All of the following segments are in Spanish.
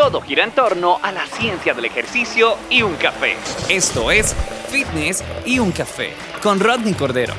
Todo gira en torno a la ciencia del ejercicio y un café. Esto es Fitness y un café con Rodney Cordero.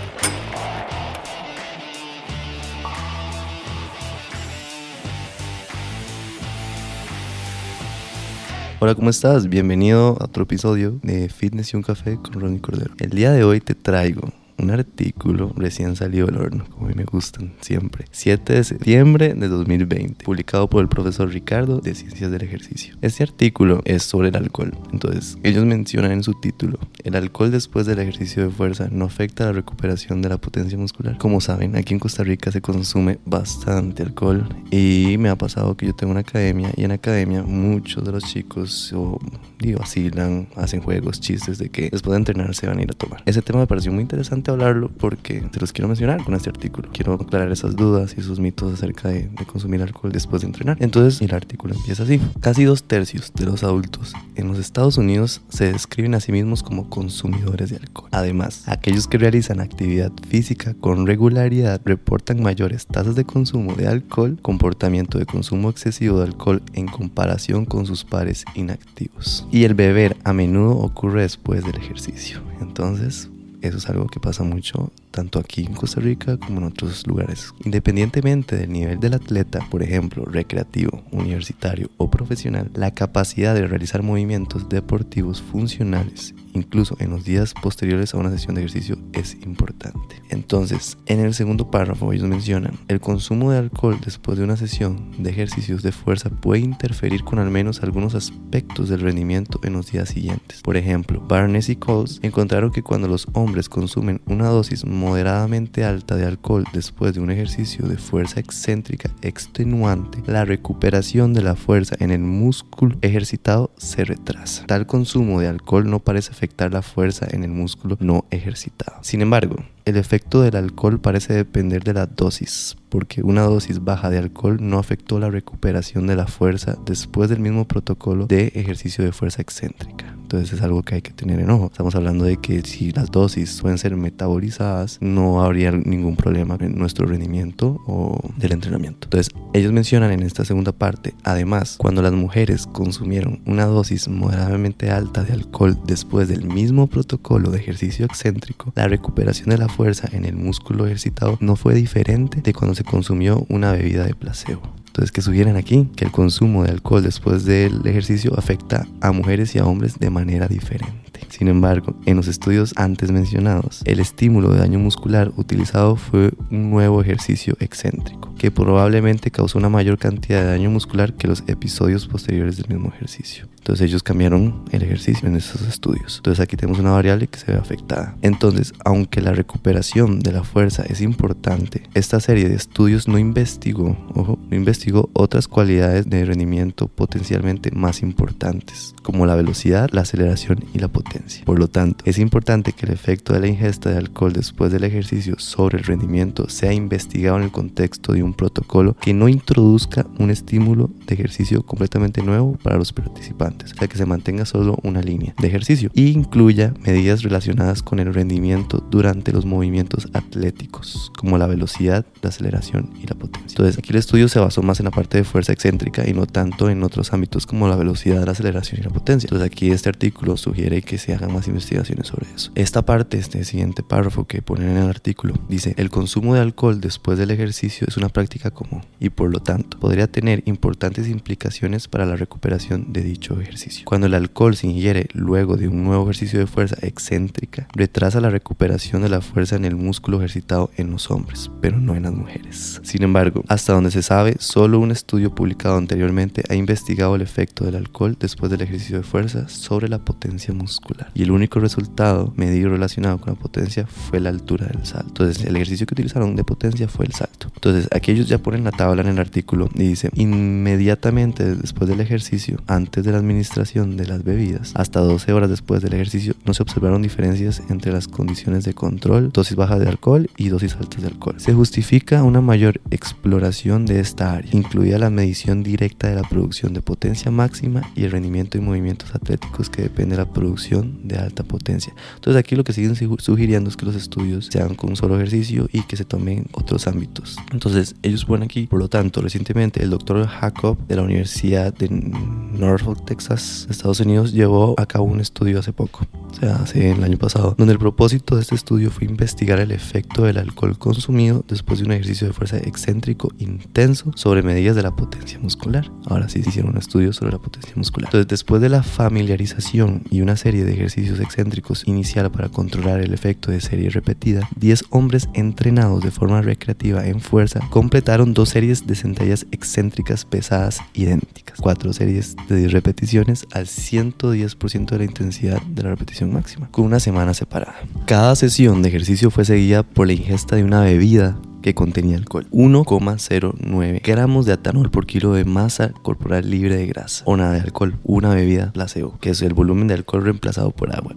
Hola, ¿cómo estás? Bienvenido a otro episodio de Fitness y un Café con Ronnie Cordero. El día de hoy te traigo un artículo recién salido del horno, como a mí me gustan siempre. 7 de septiembre de 2020, publicado por el profesor Ricardo de Ciencias del Ejercicio. Este artículo es sobre el alcohol. Entonces, ellos mencionan en su título, el alcohol después del ejercicio de fuerza no afecta la recuperación de la potencia muscular. Como saben, aquí en Costa Rica se consume bastante alcohol y me ha pasado que yo tengo una academia y en academia muchos de los chicos o digo, vacilan, hacen juegos, chistes de que después de entrenar se van a ir a tomar. Ese tema me pareció muy interesante hablarlo porque te los quiero mencionar con este artículo. Quiero aclarar esas dudas y esos mitos acerca de, consumir alcohol después de entrenar. Entonces el artículo empieza así. Casi dos tercios de los adultos en los Estados Unidos se describen a sí mismos como consumidores de alcohol. Además, aquellos que realizan actividad física con regularidad reportan mayores tasas de consumo de alcohol, comportamiento de consumo excesivo de alcohol en comparación con sus pares inactivos. Y el beber a menudo ocurre después del ejercicio. Entonces, eso es algo que pasa mucho tanto aquí en Costa Rica como en otros lugares. Independientemente del nivel del atleta, por ejemplo, recreativo, universitario o profesional, la capacidad de realizar movimientos deportivos funcionales, incluso en los días posteriores a una sesión de ejercicio, es importante. Entonces, en el segundo párrafo ellos mencionan, el consumo de alcohol después de una sesión de ejercicios de fuerza puede interferir con al menos algunos aspectos del rendimiento en los días siguientes. Por ejemplo, Barnes y Coles encontraron que cuando los hombres consumen una dosis moderadamente alta de alcohol después de un ejercicio de fuerza excéntrica extenuante, la recuperación de la fuerza en el músculo ejercitado se retrasa. Tal consumo de alcohol no parece afectar la fuerza en el músculo no ejercitado. Sin embargo, el efecto del alcohol parece depender de la dosis, porque una dosis baja de alcohol no afectó la recuperación de la fuerza después del mismo protocolo de ejercicio de fuerza excéntrica. Entonces es algo que hay que tener en ojo. Estamos hablando de que si las dosis pueden ser metabolizadas, no habría ningún problema en nuestro rendimiento o del entrenamiento. Entonces ellos mencionan en esta segunda parte, además, cuando las mujeres consumieron una dosis moderadamente alta de alcohol después del mismo protocolo de ejercicio excéntrico, la recuperación de la fuerza en el músculo ejercitado no fue diferente de cuando se consumió una bebida de placebo. Entonces, que sugieren aquí que el consumo de alcohol después del ejercicio afecta a mujeres y a hombres de manera diferente. Sin embargo, en los estudios antes mencionados, el estímulo de daño muscular utilizado fue un nuevo ejercicio excéntrico, que probablemente causó una mayor cantidad de daño muscular que los episodios posteriores del mismo ejercicio. Entonces ellos cambiaron el ejercicio en esos estudios. Entonces aquí tenemos una variable que se ve afectada. Entonces, aunque la recuperación de la fuerza es importante, esta serie de estudios no investigó, ojo, no investigó otras cualidades de rendimiento potencialmente más importantes, como la velocidad, la aceleración y la potencia. Por lo tanto, es importante que el efecto de la ingesta de alcohol después del ejercicio sobre el rendimiento sea investigado en el contexto de un protocolo que no introduzca un estímulo de ejercicio completamente nuevo para los participantes o sea que se mantenga solo una línea de ejercicio e incluya medidas relacionadas con el rendimiento durante los movimientos atléticos, como la velocidad, la aceleración y la potencia. Entonces aquí el estudio se basó más en la parte de fuerza excéntrica y no tanto en otros ámbitos como la velocidad, la aceleración y la potencia. Entonces aquí este artículo sugiere que se hagan más investigaciones sobre eso. Esta parte, este siguiente párrafo que ponen en el artículo, dice, el consumo de alcohol después del ejercicio es una práctica común y por lo tanto podría tener importantes implicaciones para la recuperación de dicho ejercicio. Cuando el alcohol se ingiere luego de un nuevo ejercicio de fuerza excéntrica, retrasa la recuperación de la fuerza en el músculo ejercitado en los hombres, pero no en las mujeres. Sin embargo, hasta donde se sabe, solo un estudio publicado anteriormente ha investigado el efecto del alcohol después del ejercicio de fuerza sobre la potencia muscular. Y el único resultado medido relacionado con la potencia fue la altura del salto. Entonces, el ejercicio que utilizaron de potencia fue el salto. Entonces, aquí ellos ya ponen la tabla en el artículo y dice, inmediatamente después del ejercicio, antes de las administración de las bebidas hasta 12 horas después del ejercicio no se observaron diferencias entre las condiciones de control, dosis baja de alcohol y dosis altas de alcohol. Se justifica una mayor exploración de esta área, incluida la medición directa de la producción de potencia máxima y el rendimiento en movimientos atléticos que depende de la producción de alta potencia. Entonces aquí lo que siguen sugiriendo es que los estudios se hagan con un solo ejercicio y que se tomen otros ámbitos. Entonces ellos ponen aquí, por lo tanto, recientemente el doctor Jacob de la Universidad de Norfolk, Texas, Estados Unidos, llevó a cabo un estudio hace poco, o sea, hace el año pasado, donde el propósito de este estudio fue investigar el efecto del alcohol consumido después de un ejercicio de fuerza excéntrico intenso sobre medidas de la potencia muscular. Ahora sí se hicieron un estudio sobre la potencia muscular. Entonces, después de la familiarización y una serie de ejercicios excéntricos inicial para controlar el efecto de serie repetida, 10 hombres entrenados de forma recreativa en fuerza completaron dos series de sentadillas excéntricas pesadas idénticas, cuatro series de 10 repeticiones al 110% de la intensidad de la repetición máxima, con una semana separada. Cada sesión de ejercicio fue seguida por la ingesta de una bebida que contenía alcohol. 1,09 gramos de etanol por kilo de masa corporal libre de grasa o nada de alcohol. Una bebida placebo, que es el volumen de alcohol reemplazado por agua.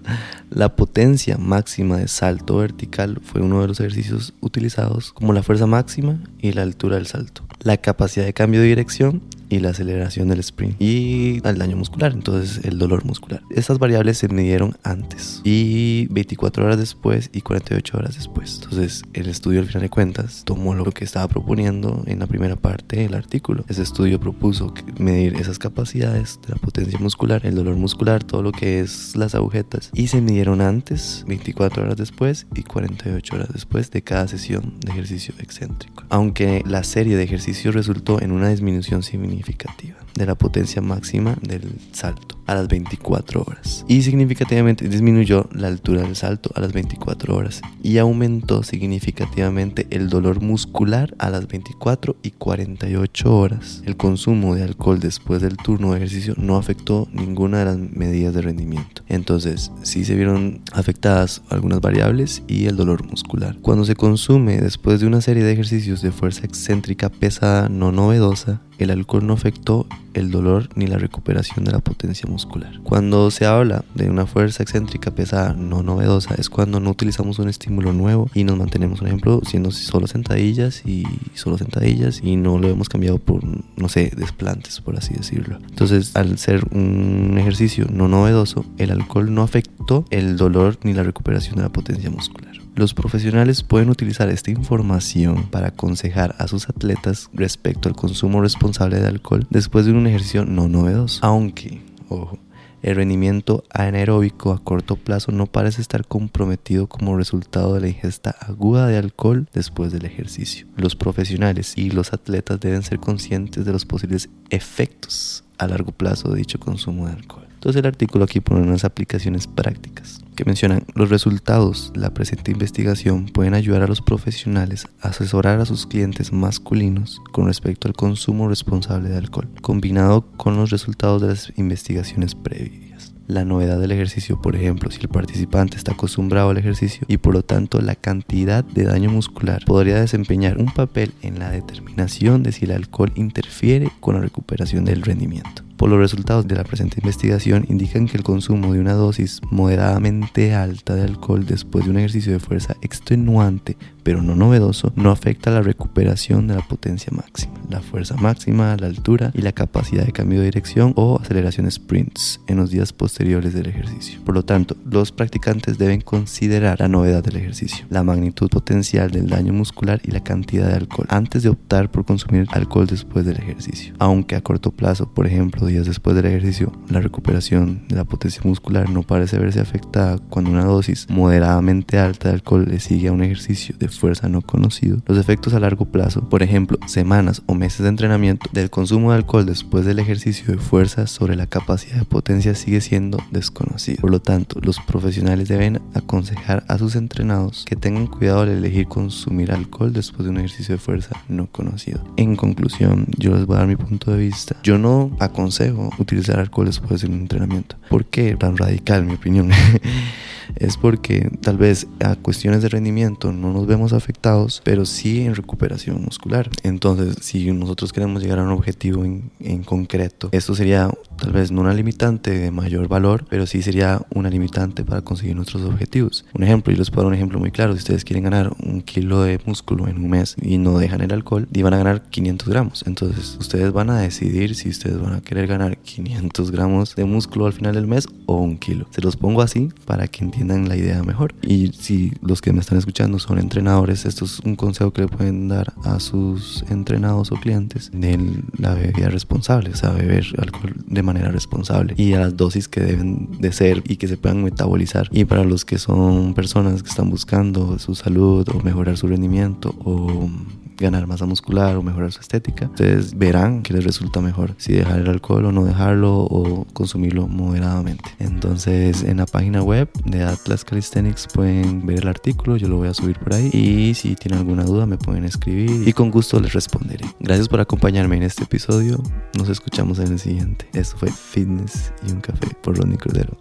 la potencia máxima de salto vertical fue uno de los ejercicios utilizados como la fuerza máxima y la altura del salto. La capacidad de cambio de dirección y la aceleración del sprint y el daño muscular, entonces el dolor muscular. Estas variables se midieron antes y 24 horas después y 48 horas después. Entonces el estudio al final de cuentas tomó lo que estaba proponiendo en la primera parte del artículo. Ese estudio propuso medir esas capacidades de la potencia muscular, el dolor muscular, todo lo que es las agujetas y se midieron antes, 24 horas después y 48 horas después de cada sesión de ejercicio excéntrico. Aunque la serie de ejercicios resultó en una disminución significativa significativa de la potencia máxima del salto a las 24 horas y significativamente disminuyó la altura del salto a las 24 horas y aumentó significativamente el dolor muscular a las 24 y 48 horas. El consumo de alcohol después del turno de ejercicio no afectó ninguna de las medidas de rendimiento. Entonces, sí se vieron afectadas algunas variables y el dolor muscular. Cuando se consume después de una serie de ejercicios de fuerza excéntrica pesada no novedosa, el alcohol no afectó el dolor ni la recuperación de la potencia muscular. Cuando se habla de una fuerza excéntrica pesada no novedosa es cuando no utilizamos un estímulo nuevo y nos mantenemos, por ejemplo, siendo solo sentadillas y solo sentadillas y no lo hemos cambiado por, no sé, desplantes, por así decirlo. Entonces, al ser un ejercicio no novedoso, el alcohol no afectó el dolor ni la recuperación de la potencia muscular. Los profesionales pueden utilizar esta información para aconsejar a sus atletas respecto al consumo responsable de alcohol después de un ejercicio no novedoso. Aunque, ojo, el rendimiento anaeróbico a corto plazo no parece estar comprometido como resultado de la ingesta aguda de alcohol después del ejercicio. Los profesionales y los atletas deben ser conscientes de los posibles efectos a largo plazo de dicho consumo de alcohol. Entonces el artículo aquí pone unas aplicaciones prácticas que mencionan los resultados de la presente investigación pueden ayudar a los profesionales a asesorar a sus clientes masculinos con respecto al consumo responsable de alcohol, combinado con los resultados de las investigaciones previas. La novedad del ejercicio, por ejemplo, si el participante está acostumbrado al ejercicio y por lo tanto la cantidad de daño muscular podría desempeñar un papel en la determinación de si el alcohol interfiere con la recuperación del rendimiento. Por los resultados de la presente investigación indican que el consumo de una dosis moderadamente alta de alcohol después de un ejercicio de fuerza extenuante pero no novedoso no afecta la recuperación de la potencia máxima, la fuerza máxima, la altura y la capacidad de cambio de dirección o aceleración sprints en los días posteriores del ejercicio. Por lo tanto, los practicantes deben considerar la novedad del ejercicio, la magnitud potencial del daño muscular y la cantidad de alcohol antes de optar por consumir alcohol después del ejercicio. Aunque a corto plazo, por ejemplo, días después del ejercicio, la recuperación de la potencia muscular no parece verse afectada cuando una dosis moderadamente alta de alcohol le sigue a un ejercicio de fuerza no conocido. Los efectos a largo plazo, por ejemplo, semanas o meses de entrenamiento del consumo de alcohol después del ejercicio de fuerza sobre la capacidad de potencia sigue siendo desconocido. Por lo tanto, los profesionales deben aconsejar a sus entrenados que tengan cuidado al elegir consumir alcohol después de un ejercicio de fuerza no conocido. En conclusión, yo les voy a dar mi punto de vista. Yo no aconsejo utilizar alcohol después de un entrenamiento. ¿Por qué tan radical, mi opinión? es porque tal vez a cuestiones de rendimiento no nos vemos afectados, pero sí en recuperación muscular. Entonces, si nosotros queremos llegar a un objetivo en, en concreto, esto sería tal vez no una limitante de mayor valor, pero sí sería una limitante para conseguir nuestros objetivos. Un ejemplo, yo les puedo dar un ejemplo muy claro. Si ustedes quieren ganar un kilo de músculo en un mes y no dejan el alcohol, y van a ganar 500 gramos. Entonces, ustedes van a decidir si ustedes van a querer ganar 500 gramos de músculo al final del mes o un kilo. Se los pongo así para que entiendan la idea mejor. Y si los que me están escuchando son entrenadores, esto es un consejo que le pueden dar a sus entrenados o clientes de la bebida responsable, o sea, beber alcohol de manera responsable y a las dosis que deben de ser y que se puedan metabolizar. Y para los que son personas que están buscando su salud o mejorar su rendimiento o ganar masa muscular o mejorar su estética, ustedes verán que les resulta mejor si dejar el alcohol o no dejarlo o consumirlo moderadamente. Entonces en la página web de Atlas Calisthenics pueden ver el artículo, yo lo voy a subir por ahí y si tienen alguna duda me pueden escribir y con gusto les responderé. Gracias por acompañarme en este episodio, nos escuchamos en el siguiente. Esto fue Fitness y un café por Ronnie Cordero.